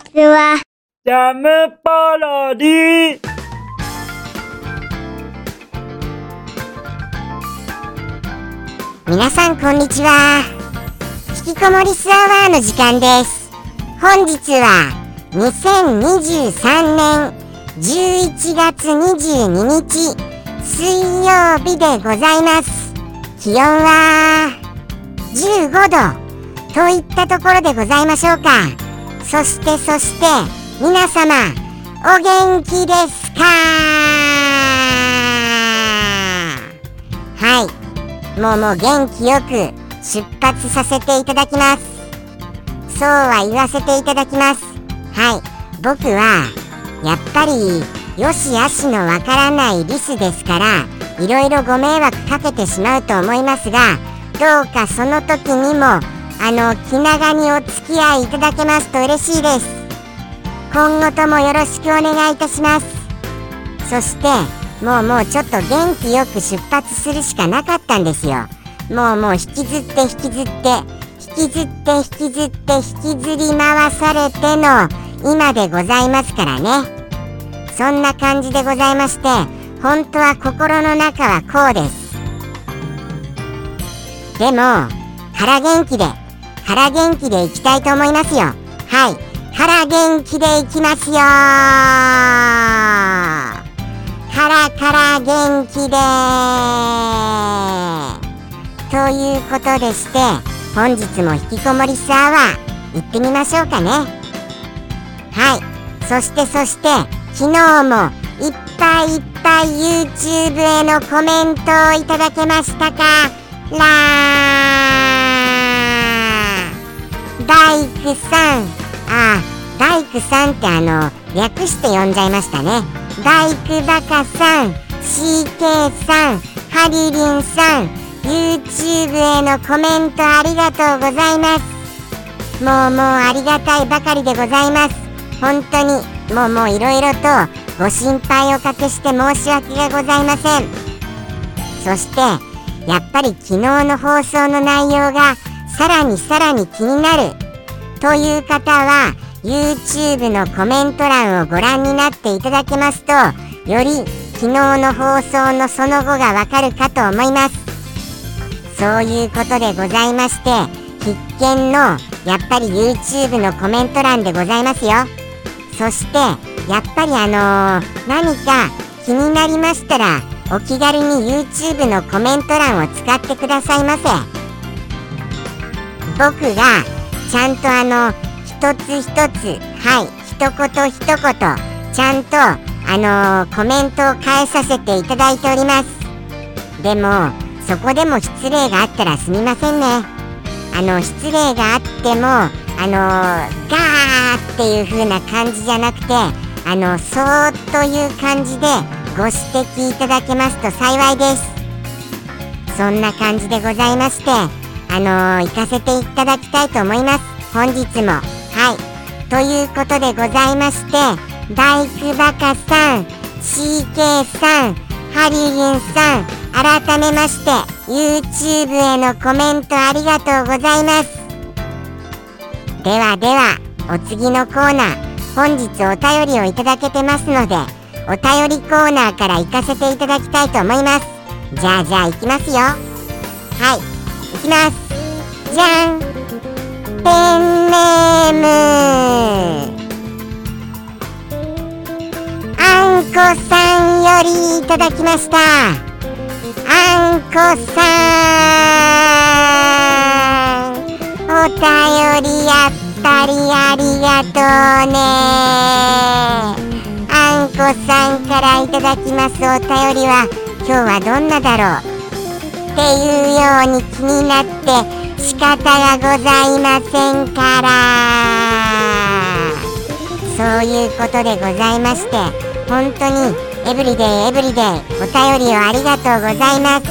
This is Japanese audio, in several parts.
ちは。ジャムパロディ。皆さんこんにちは。引きこもりスアワーの時間です。本日は2023年11月22日水曜日でございます。気温は15度といったところでございましょうかそしてそして皆様お元気ですか？はい。もうもう元気よく出発させていただきます。そうは言わせていただきます。はい。僕はやっぱりよしあしのわからないリスですからいろいろご迷惑かけてしまうと思いますがどうかその時にもあの気長にお付き合いいただけますと嬉しいです。今後ともよろしくお願いいたします。そしてもうもうちょっと元気よく出発するしかなかったんですよ。もうもう引きずって引きずって引きずって引きずって引きずり回されての今でございますからね。そんな感じでございまして本当は心の中はこうです。でも腹元気で腹元気でいきたいと思いますよ。はい。腹元気でいきますよ腹から元気でということでして本日も引きこもりスアワー行ってみましょうかね。はい。そしてそして昨日もいっぱいいっぱい YouTube へのコメントをいただけましたか？ラー大工さん。あ大工さんってあの略して呼んじゃいましたね。大工バカさん CK さんハリリンさん YouTube へのコメントありがとうございます。もうもうありがたいばかりでございます。本当にもうもういろいろとご心配をおかけして申し訳がございません。そしてやっぱり昨日の放送の内容がさらにさらに気になる。という方は YouTube のコメント欄をご覧になっていただけますとより昨日の放送のその後がわかるかと思います。そういうことでございまして必見のやっぱり YouTube のコメント欄でございますよ。そしてやっぱりあのー、何か気になりましたらお気軽に YouTube のコメント欄を使ってくださいませ。僕がちゃんとあの一つ一つはい一言一言ちゃんとあのー、コメントを返させていただいております。でもそこでも失礼があったらすみませんね。あの失礼があってもあのー、ガーっていう風な感じじゃなくてあのそーっという感じでご指摘いただけますと幸いです。そんな感じでございましてあのー、行かせていただきたいと思います。本日も。はい。ということでございまして大工バカさん CK さんハリリンさん改めまして YouTube へのコメントありがとうございます。ではではお次のコーナー本日お便りをいただけてますのでお便りコーナーから行かせていただきたいと思います。じゃあじゃあ行きますよ。はい。きます。じゃん。ペンネーム。あんこさんよりいただきました。あんこさん。お便りやっぱりありがとうね。あんこさんからいただきますお便りは今日はどんなだろう。っていうように気になって仕方がございませんから。そういうことでございまして本当にエブリデイエブリデイお便りをありがとうございます。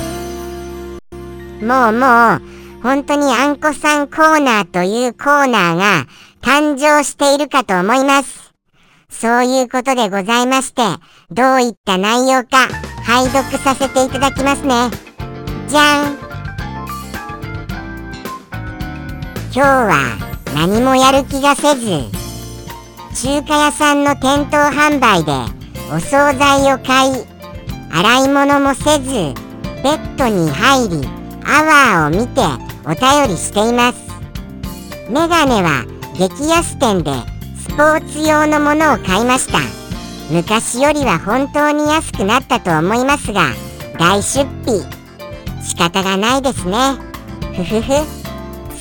もうもう本当にあんこさんコーナーというコーナーが誕生しているかと思います。そういうことでございましてどういった内容か拝読させていただきますね。じゃん。今日は何もやる気がせず中華屋さんの店頭販売でお惣菜を買い洗い物もせずベッドに入りアワーを見てお便りしています。メガネは激安店でスポーツ用のものを買いました。昔よりは本当に安くなったと思いますが大出費。仕方がないですね。ふふふ。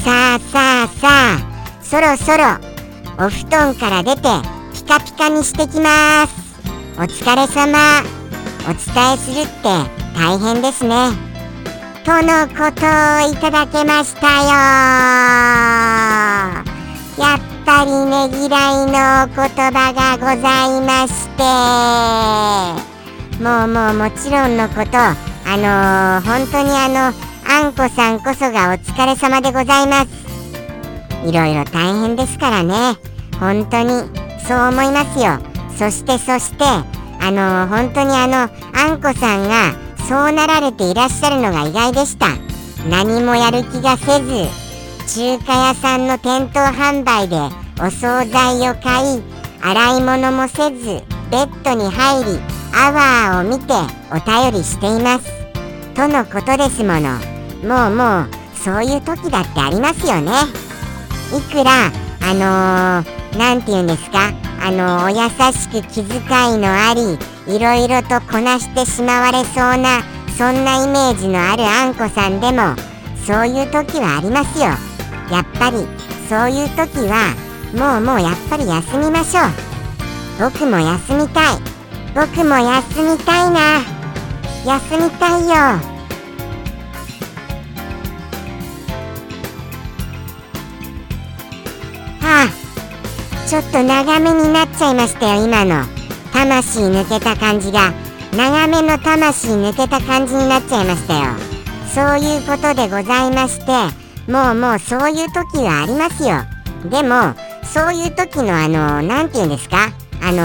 さあさあさあ。そろそろお布団から出てピカピカにしてきます。お疲れ様。お伝えするって大変ですね。とのことをいただけましたよ。やっぱりねぎらいのお言葉がございまして。もうもうもちろんのことあのー、本当にあのあんこさんこそがお疲れ様でございます。いろいろ大変ですからね。本当にそう思いますよ。そしてそしてあの本当にあのあんこさんがそうなられていらっしゃるのが意外でした。何もやる気がせず中華屋さんの店頭販売でお惣菜を買い洗い物もせずベッドに入りアワーを見てお便りしています。とのことですもの。もうもうそういう時だってありますよね。いくらあの何、ー、て言うんですか。あのー、お優しく気遣いのありいろいろとこなしてしまわれそうなそんなイメージのあるあんこさんでもそういう時はありますよ。やっぱりそういう時はもうもうやっぱり休みましょう。僕も休みたい。僕も休みたいな。休みたいよ。はあちょっと長めになっちゃいましたよ今の。魂抜けた感じが。長めの魂抜けた感じになっちゃいましたよ。そういうことでございましてもうもうそういう時はありますよ。でもそういう時のあの何て言うんですか？あの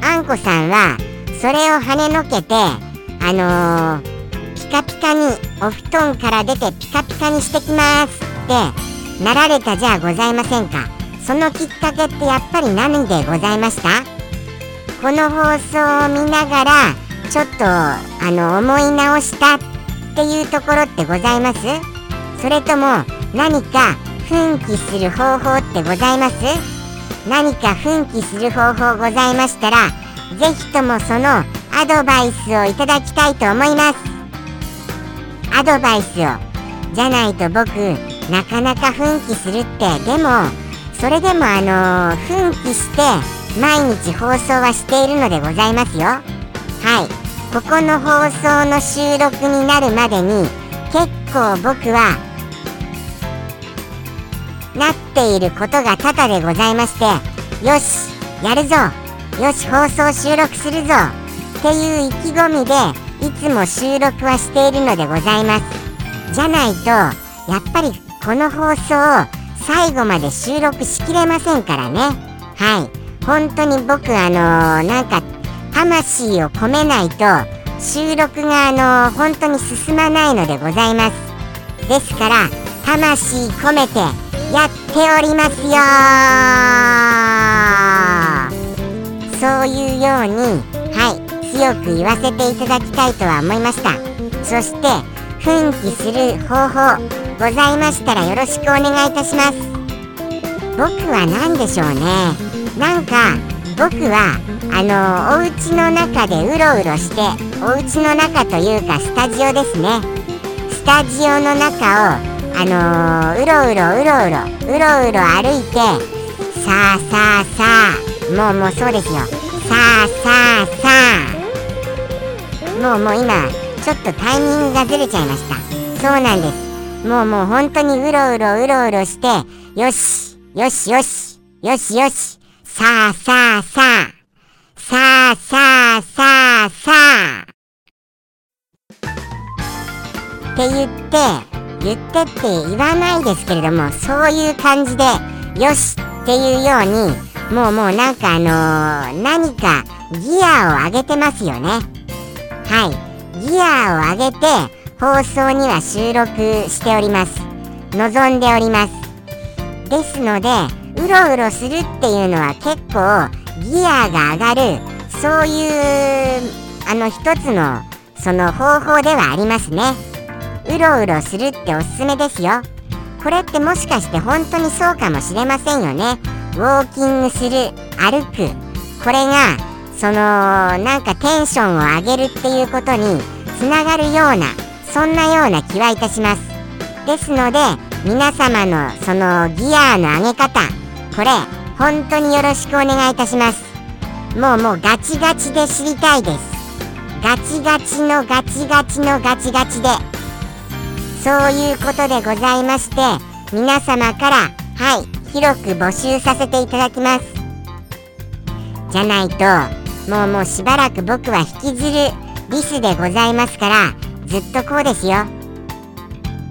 ー、あんこさんはそれを跳ねのけてあのー、ピカピカにお布団から出てピカピカにしてきますってなられたじゃございませんか？そのきっかけってやっぱり何でございました？この放送を見ながらちょっとあの思い直したっていうところってございます？それとも何か奮起する方法ってございます？何か奮起する方法ございましたら是非ともそのアドバイスをいただきたいと思います。アドバイスをじゃないと僕なかなか奮起するってでもそれでもあのー、奮起して毎日放送はしているのでございますよ。はい。ここの放送の収録になるまでに結構僕はなっていることが多々でございましてよしやるぞ。よし放送収録するぞ。っていう意気込みでいつも収録はしているのでございます。じゃないとやっぱりこの放送を最後まで収録しきれませんからね。はい。本当に僕あのー、なんか魂を込めないと収録があのー、本当に進まないのでございます。ですから魂込めてやっておりますよそういうように強く言わせていただきたいとは思いました。そして奮起する方法ございましたらよろしくお願いいたします。僕は何でしょうね。なんか僕はあのお家の中でうろうろしてお家の中というかスタジオですね。スタジオの中をあのー、うろうろうろうろうろうろ歩いてさあさあさあもうもうそうですよ。さあさあさあ。もうもう今ちょっとタイミングがずれちゃいましたそうなんですもうもう本当にうろうろうろうろして、よし、よしよし、よしよし、さあさあさあ、さあさあさあさあ。って言って、言ってって言わないですけれども、そういう感じで、よしっていうように、もうもうなんかあのー、何かギアを上げてますよね。はい。ギアを上げて、放送には収録しております。望んでおります。ですのでうろうろするっていうのは結構ギアが上がるそういうあの一つのその方法ではありますね。うろうろするっておすすめですよ。これってもしかして本当にそうかもしれませんよね。ウォーキングする歩く。これがそのなんかテンションを上げるっていうことにつながるようなそんなような気はいたします。ですので皆様のそのギアの上げ方これ本当によろしくお願いいたします。もうもうガチガチで知りたいです。ガチガチのガチガチのガチガチで。そういうことでございまして皆様からはい広く募集させていただきます。じゃないともうもうしばらく僕は引きずるリスでございますからずっとこうですよ。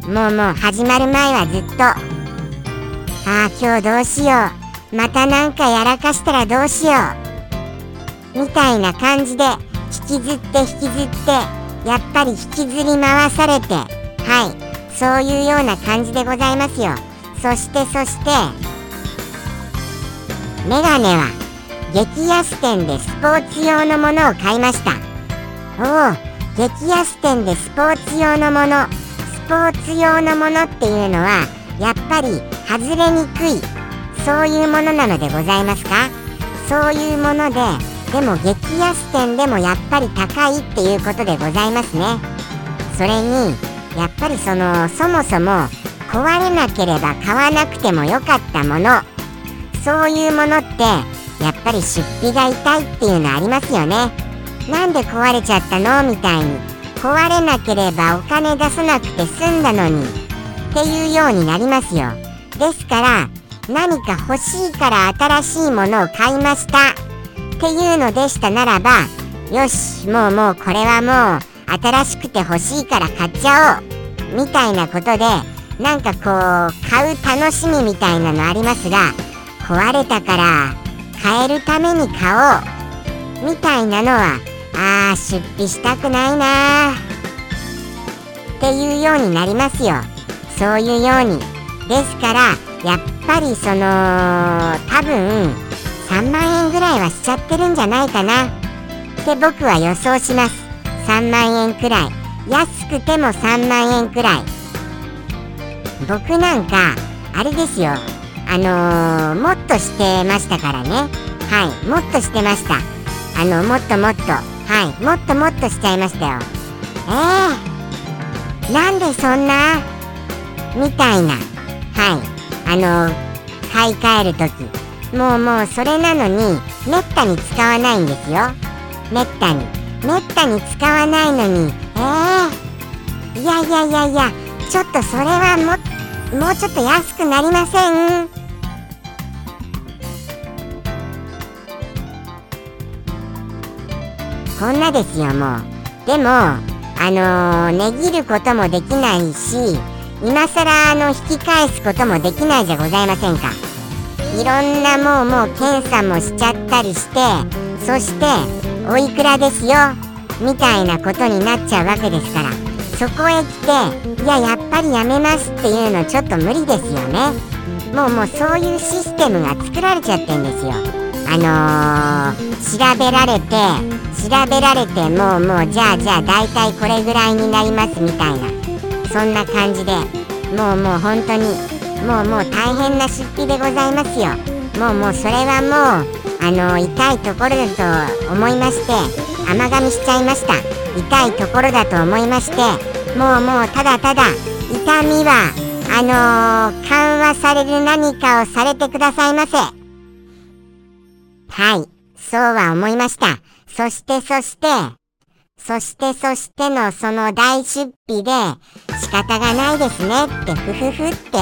もうもう始まる前はずっと。ああ今日どうしよう。またなんかやらかしたらどうしよう。みたいな感じで引きずって引きずってやっぱり引きずり回されてはい。そういうような感じでございますよ。そしてそしてメガネは激安店でスポーツ用のものを買いました。おお激安店でスポーツ用のもの。スポーツ用のものっていうのはやっぱり外れにくい。そういうものなのでございますか？そういうものででも激安店でもやっぱり高いっていうことでございますね。それにやっぱりそのそもそも壊れなければ買わなくてもよかったもの。そういうものってやっぱり出費が痛いっていうのありますよね。なんで壊れちゃったの？みたいに。壊れなければお金出さなくて済んだのにっていうようになりますよ。ですから何か欲しいから新しいものを買いましたっていうのでしたならばよしもうもうこれはもう新しくて欲しいから買っちゃおうみたいなことでなんかこう買う楽しみみたいなのありますが壊れたから買えるために買おうみたいなのはあー出費したくないなっていうようになりますよ。そういうように。ですからやっぱりその多分3万円ぐらいはしちゃってるんじゃないかな。って僕は予想します。3万円くらい。安くても3万円くらい。僕なんかあれですよ。あのー、もっとしてましたからね。はい。もっとしてました。あのもっともっと。はい。もっともっとしちゃいましたよ。えー、なんでそんな？みたいな。はい。あのー、買い替える時。もうもうそれなのにめったに使わないんですよ。めったに。めったに使わないのに。えー、いやいやいやいや。ちょっとそれはもっもうちょっと安くなりません？こんなですよもう。でもあのー、値切ることもできないし今更あの引き返すこともできないじゃございませんか。いろんなもうもう検査もしちゃったりしてそしておいくらですよ？みたいなことになっちゃうわけですから。そこへ来ていややっぱりやめますっていうのちょっと無理ですよね。もうもうそういうシステムが作られちゃってんですよ。あのー、調べられて調べられてもうもうじゃあじゃあ大体これぐらいになりますみたいな。そんな感じで。もうもう本当にもうもう大変な出費でございますよ。もうもうそれはもうあの、痛いところだと思いまして甘噛みしちゃいました。痛いところだと思いましてもうもうただただ痛みはあのー、緩和される何かをされてくださいませ。はい。そうは思いました。そしてそしてそしてそしてのその大出費で仕方がないですねってふふふって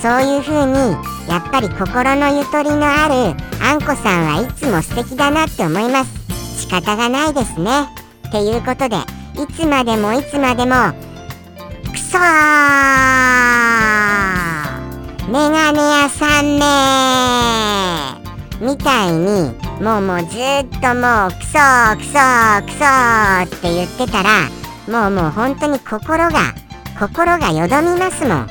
そういう風にやっぱり心のゆとりのあるあんこさんはいつも素敵だなって思います。仕方がないですね。っていうことでいつまでもいつまでもくそメガネ屋さんめみたいにもうもうずっともうクソクソクソって言ってたらもうもう本当に心が心がよどみますもん。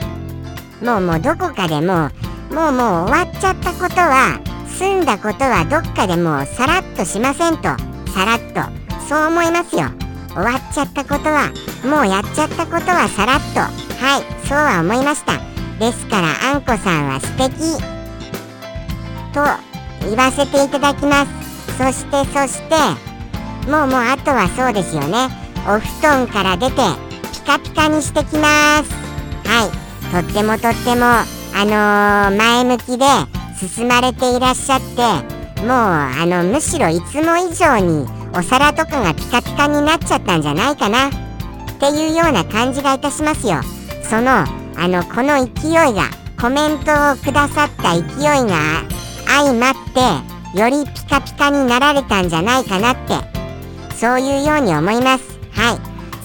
もうもうどこかでもうもうもう終わっちゃったことは済んだことはどっかでもうさらっとしませんと。さらっと。そう思いますよ。っちゃったことはもうやっちゃったことはさらっと。はいそうは思いました。ですからあんこさんは素敵。と言わせていただきます。そしてそしてもうもうあとはそうですよね。お布団から出てピカピカにしてきます。はいとってもとってもあのー、前向きで進まれていらっしゃってもうあのむしろいつも以上にお皿とかがピカピカになっちゃったんじゃないかな。っていうような感じがいたしますよ。そのあのこの勢いがコメントをくださった勢いが相まってよりピカピカになられたんじゃないかなって。そういうように思います。はい。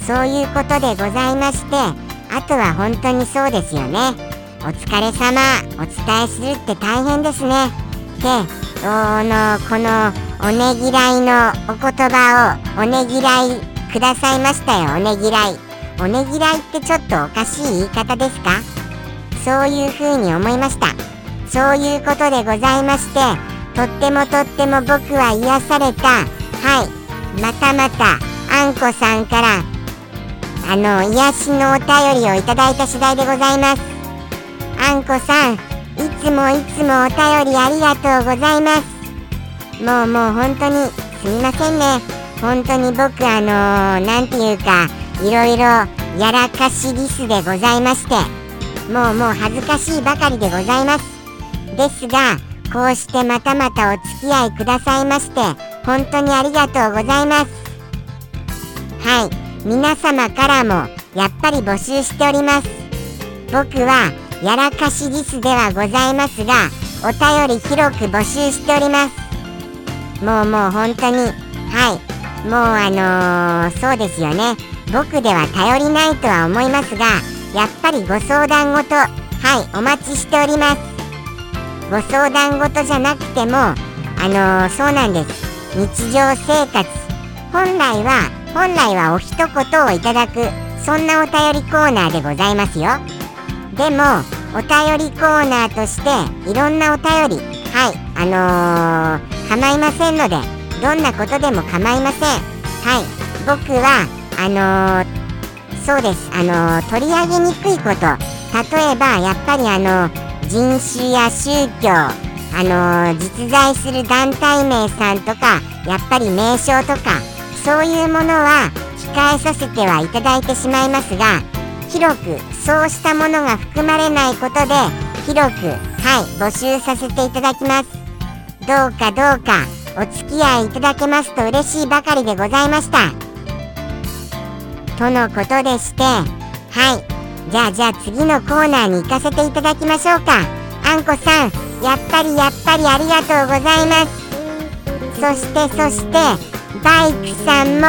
そういうことでございましてあとは本当にそうですよね。お疲れ様。お伝えするって大変ですね。でおのこのおねぎらいのお言葉をおねぎらいくださいましたよ。おねぎらい。おねぎらいってちょっとおかしい言い方ですか？そういうふうに思いました。そういうことでございましてとってもとっても僕は癒された。はい。またまたあんこさんからあの癒しのお便りをいただいた次第でございます。あんこさんいつもいつもお便りありがとうございます。もうもう本当にすみませんね。本当に僕あのー、ていうかいろいろやらかしリスでございまして。もうもう恥ずかしいばかりでございます。ですがこうしてまたまたお付き合いくださいまして本当にありがとうございます。はい。皆様からもやっぱり募集しております。僕はやらかしリスではございますがお便り広く募集しております。もうもう本当に。はい。もうあのー、そうですよね。僕では頼りないとは思いますがやっぱりご相談ごとはいお待ちしております。ご相談事じゃなくてもあのー、そうなんです。日常生活。本来は本来はお一言をいただくそんなお便りコーナーでございますよ。でもお便りコーナーとしていろんなお便りはいあのー、構いませんのでどんなことでも構いません。はい。僕はあのー、そうです。あの取り上げにくいこと。例えばやっぱりあの人種や宗教あの、実在する団体名さんとかやっぱり名称とかそういうものは控えさせてはいただいてしまいますが広くそうしたものが含まれないことで広くはい募集させていただきます。どうかどうか。お付き合いいただけますと嬉しいばかりでございました。とのことでしてはい。じゃあじゃあ次のコーナーに行かせていただきましょうか。あんこさんやっぱりやっぱりありがとうございます。そしてそしてバイクさんも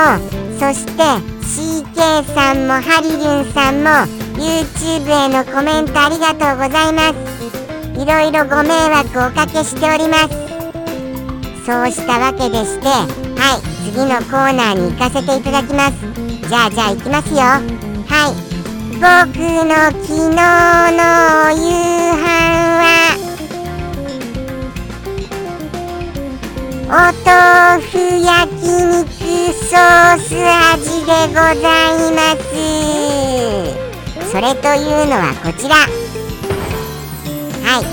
そして CK さんもハリルンさんも YouTube へのコメントありがとうございます。いろいろご迷惑をおかけしております。そうしたわけでしてはい次のコーナーに行かせていただきます。じゃあじゃあ行きますよ。はい僕の昨日の夕飯はお豆腐焼肉ソース味でございます。それというのはこちら。はい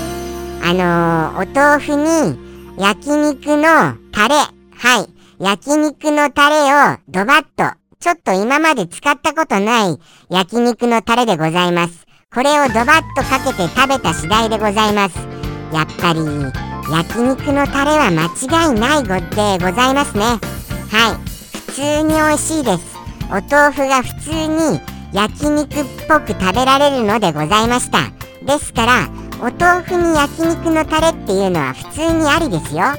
あのー、お豆腐に焼肉のタレはい焼肉のタレをドバッとちょっと今まで使ったことない焼肉のタレでございます。これをドバッとかけて食べた次第でございます。やっぱり焼肉のタレは間違いないごでございますね。はい。普通に美味しいです。お豆腐が普通に焼肉っぽく食べられるのでございました。ですから、お豆腐に焼肉のタレていうのは普通にありですよ。は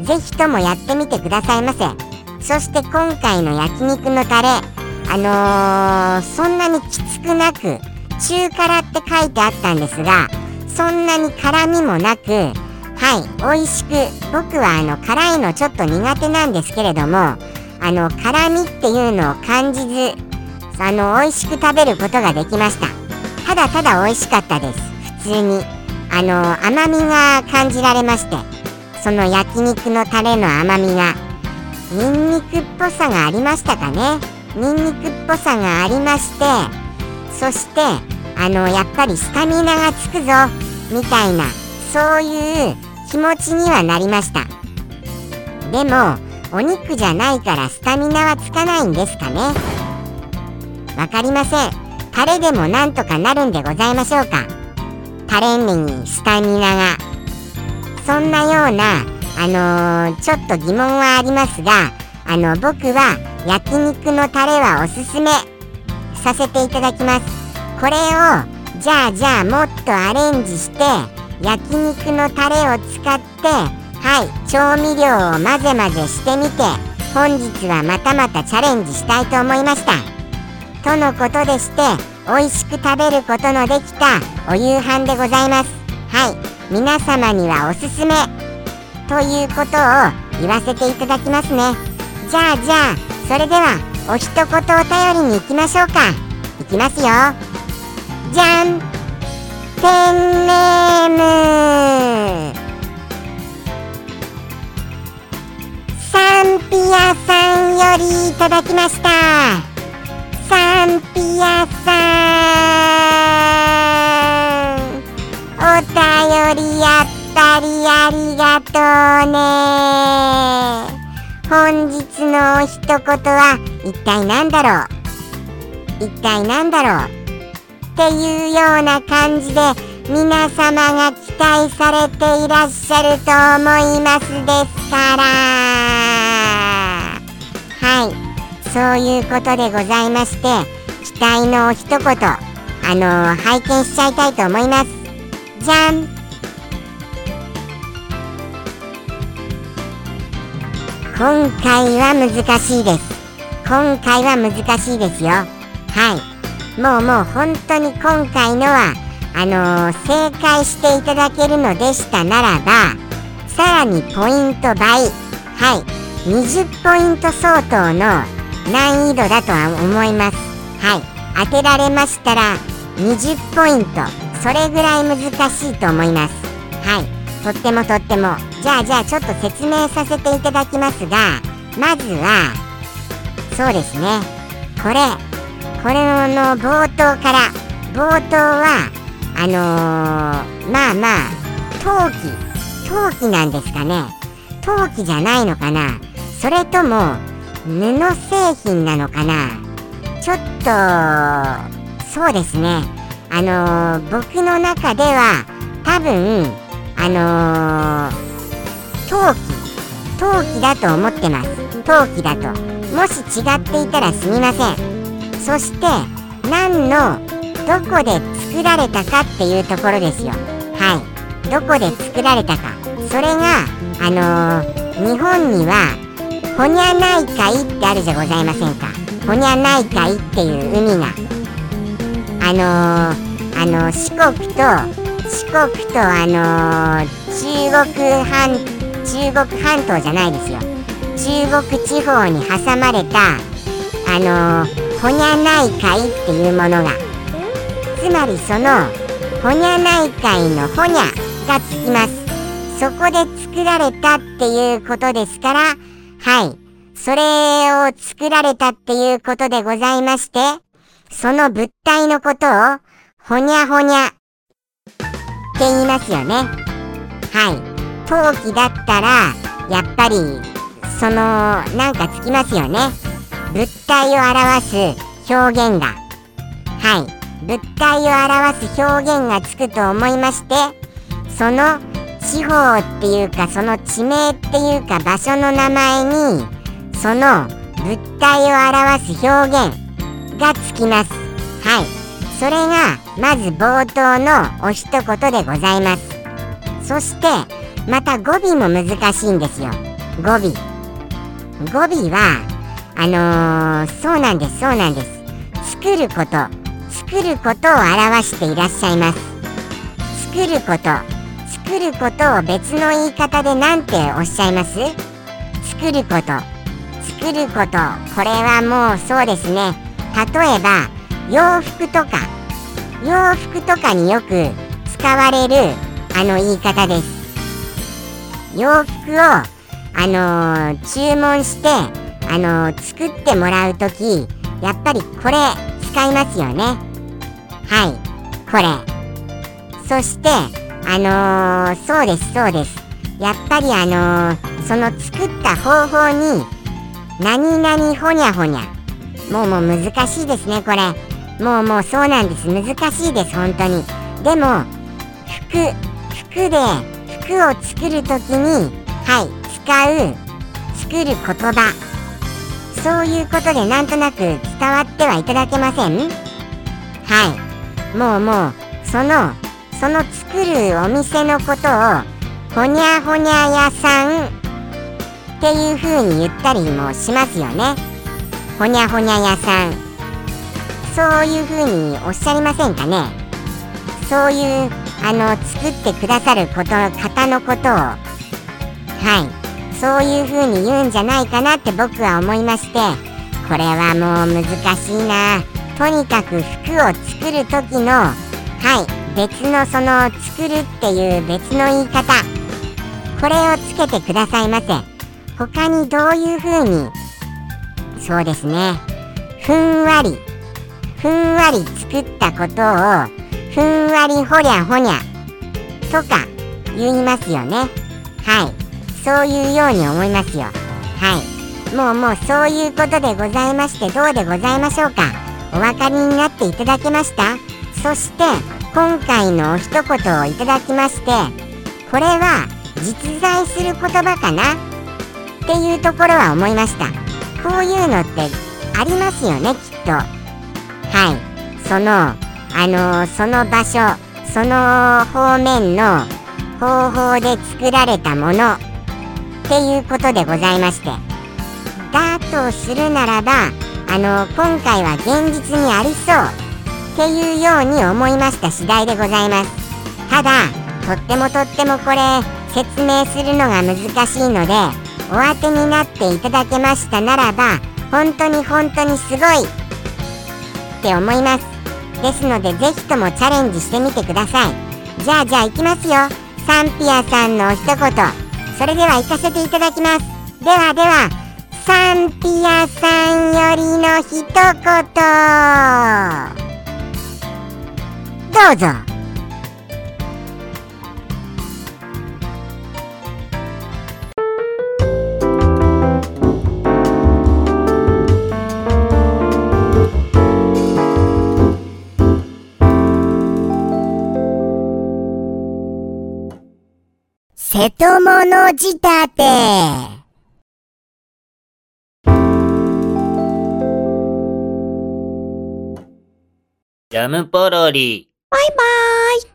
い。ぜひともやってみてくださいませ。そして今回の焼肉のタレあのー、そんなにきつくなく中辛って書いてあったんですがそんなに辛みもなくはい美味しく僕はあの辛いのちょっと苦手なんですけれどもあの辛みっていうのを感じずあの美味しく食べることができましたただただ美味しかったです普通にあの甘みが感じられましてその焼肉のタレの甘みがニンニクっぽさがありましたかね？ニンニクっぽさがありましてそしてあのやっぱりスタミナがつくぞみたいなそういう気持ちにはなりました。でもお肉じゃないからスタミナはつかないんですかね？わかりません。タレでもなんとかなるんでございましょうか？タレにスタミナが。そんなようなあのー、ちょっと疑問はありますがあの僕は焼肉のタレはおすすめさせていただきます。これをじゃあじゃあもっとアレンジして焼肉のタレを使ってはい調味料を混ぜ混ぜしてみて本日はまたまたチャレンジしたいと思いました。とのことでして美味しく食べることのできたお夕飯でございます。はい。皆様にはおすすめ。ということを言わせていただきますね。じゃあじゃあそれではお一言お便りに行きましょうか。いきますよ。じゃん。ペンネーム。サンピアさんよりいただきました。サンピアさんお便りやっぱりありがとうね。本日の一言は一体何だろう？一体何だろう？っていうような感じで皆様が期待されていらっしゃると思いますですから。はい。そういうことでございまして期待の一言あのー、拝見しちゃいたいと思います。じゃん。今回は難しいです。今回は難しいですよ。はい。もうもう本当に今回のはあのー、正解していただけるのでしたならばさらにポイント倍。はい。20ポイント相当の難易度だとは思います。はい。当てられましたら20ポイント。それぐらい難しいと思います。はい。とってもとっても。じゃあじゃあちょっと説明させていただきますがまずはそうですね。これこれの冒頭から冒頭はあのー、まあまあ陶器。陶器なんですかね。陶器じゃないのかな。それとも布製品なのかな？ちょっとそうですね。あのー、僕の中では多分あのー、陶器。陶器だと思ってます。陶器だと。もし違っていたらすみません。そして何のどこで作られたかっていうところですよ。はい。どこで作られたか。それがあのー、日本にはホニャ内海ってあるじゃございませんかホニャ内海っていう海が。あのー、あの四国と四国とあのー、中国半中国半島じゃないですよ。中国地方に挟まれたあのー、ホニャ内海っていうものが。つまりそのホニャ内海のホニャがつきます。そこで作られたっていうことですからはい。それを作られたっていうことでございましてその物体のことをほにゃほにゃって言いますよね。はい。陶器だったらやっぱりそのなんかつきますよね。物体を表す表現が。はい。物体を表す表現がつくと思いましてその地方っていうかその地名っていうか場所の名前にその物体を表す表現がつきます。はい。それがまず冒頭のお一言でございます。そしてまた語尾も難しいんですよ。語尾。語尾はあのー、そうなんですそうなんです。作ること。作ることを表していらっしゃいます。作ること。作ることを別の言い方で何ておっしゃいます？作ること。作ること。これはもうそうですね。例えば洋服とか。洋服とかによく使われるあの言い方です。洋服をあのー注文してあのー作ってもらうときやっぱりこれ使いますよね。はい。これ。そしてあのーそうですそうです。やっぱりあのーその作った方法に何々ほにゃほにゃ。もうもう難しいですねこれ。もうもうそうなんです。難しいです本当に。でも服服で服を作るときにはい使う作る言葉。そういうことでなんとなく伝わってはいただけません。はい。もうもうそのその作るお店のことをほにゃほにゃ屋さんっていう風に言ったりもしますよね。ほにゃほにゃ屋さん。そういう風におっしゃりませんかね。そういうあの作ってくださること方のことを。はい。そういう風に言うんじゃないかなって僕は思いまして。これはもう難しいな。とにかく服を作る時のはい。別のその作るっていう別の言い方。これをつけてくださいませ。他にどういう風に？そうですね。ふんわり。ふんわり作ったことをふんわりほりゃほにゃ。とか言いますよね。はい。そういうように思いますよ。はい。もうもうそういうことでございましてどうでございましょうか。お分かりになっていただけました？そして今回のお一言をいただきましてこれは実在する言葉かな？っていうところは思いました。こういうのってありますよねきっと。はい。そのあのその場所その方面の方法で作られたものっていうことでございまして。だとするならばあの今回は現実にありそう。っていうように思いました次第でございます。ただとってもとってもこれ説明するのが難しいのでお当てになっていただけましたならば本当に本当にすごいって思います。ですのでぜひともチャレンジしてみてください。じゃあじゃあいきますよ。サンピアさんの一言。それでは行かせていただきます。ではではサンピアさんよりの一言。どうぞ瀬戸物仕立てジャムポロリ。バイバイ。